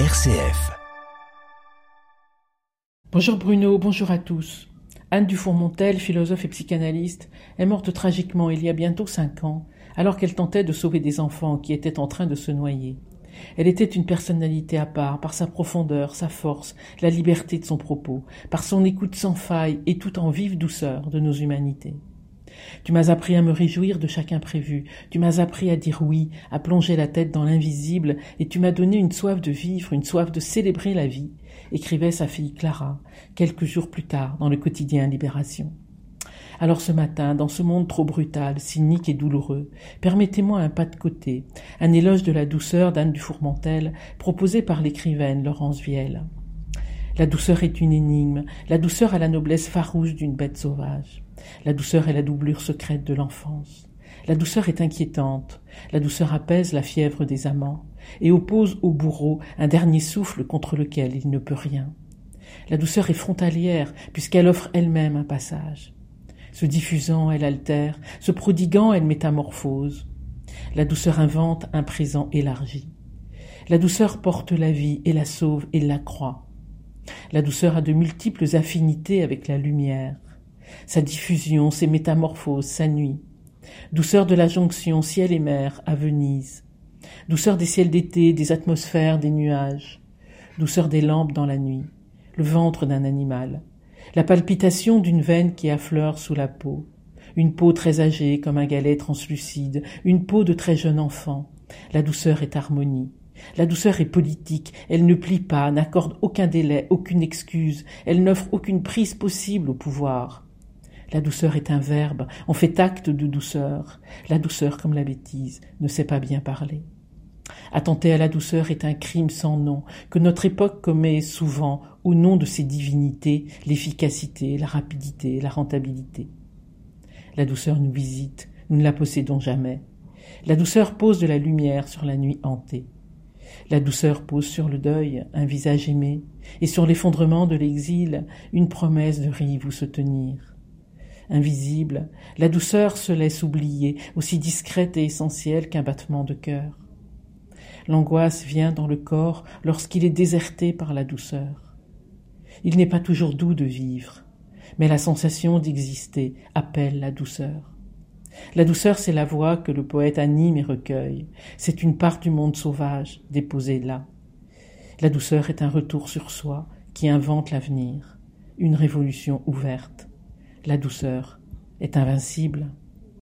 RCF. Bonjour Bruno, bonjour à tous. Anne Dufourmontel, philosophe et psychanalyste, est morte tragiquement il y a bientôt cinq ans, alors qu'elle tentait de sauver des enfants qui étaient en train de se noyer. Elle était une personnalité à part, par sa profondeur, sa force, la liberté de son propos, par son écoute sans faille et tout en vive douceur de nos humanités. Tu m'as appris à me réjouir de chaque imprévu, tu m'as appris à dire oui, à plonger la tête dans l'invisible, et tu m'as donné une soif de vivre, une soif de célébrer la vie, écrivait sa fille Clara, quelques jours plus tard, dans le quotidien Libération. Alors ce matin, dans ce monde trop brutal, cynique et douloureux, permettez-moi un pas de côté, un éloge de la douceur d'Anne du Fourmentel, proposé par l'écrivaine Laurence Vielle. La douceur est une énigme, la douceur a la noblesse farouche d'une bête sauvage. La douceur est la doublure secrète de l'enfance. La douceur est inquiétante, la douceur apaise la fièvre des amants, et oppose au bourreau un dernier souffle contre lequel il ne peut rien. La douceur est frontalière, puisqu'elle offre elle-même un passage. Se diffusant, elle altère, se prodiguant, elle métamorphose. La douceur invente un présent élargi. La douceur porte la vie et la sauve et la croit. La douceur a de multiples affinités avec la lumière sa diffusion, ses métamorphoses, sa nuit. Douceur de la jonction ciel et mer à Venise. Douceur des ciels d'été, des atmosphères, des nuages. Douceur des lampes dans la nuit. Le ventre d'un animal. La palpitation d'une veine qui affleure sous la peau. Une peau très âgée comme un galet translucide. Une peau de très jeune enfant. La douceur est harmonie. La douceur est politique, elle ne plie pas, n'accorde aucun délai, aucune excuse, elle n'offre aucune prise possible au pouvoir. La douceur est un verbe, on fait acte de douceur. La douceur, comme la bêtise, ne sait pas bien parler. Attenter à la douceur est un crime sans nom, que notre époque commet souvent au nom de ses divinités, l'efficacité, la rapidité, la rentabilité. La douceur nous visite, nous ne la possédons jamais. La douceur pose de la lumière sur la nuit hantée. La douceur pose sur le deuil un visage aimé, et sur l'effondrement de l'exil une promesse de rive où se tenir invisible, la douceur se laisse oublier, aussi discrète et essentielle qu'un battement de cœur. L'angoisse vient dans le corps lorsqu'il est déserté par la douceur. Il n'est pas toujours doux de vivre, mais la sensation d'exister appelle la douceur. La douceur, c'est la voix que le poète anime et recueille. C'est une part du monde sauvage déposée là. La douceur est un retour sur soi qui invente l'avenir, une révolution ouverte la douceur est invincible.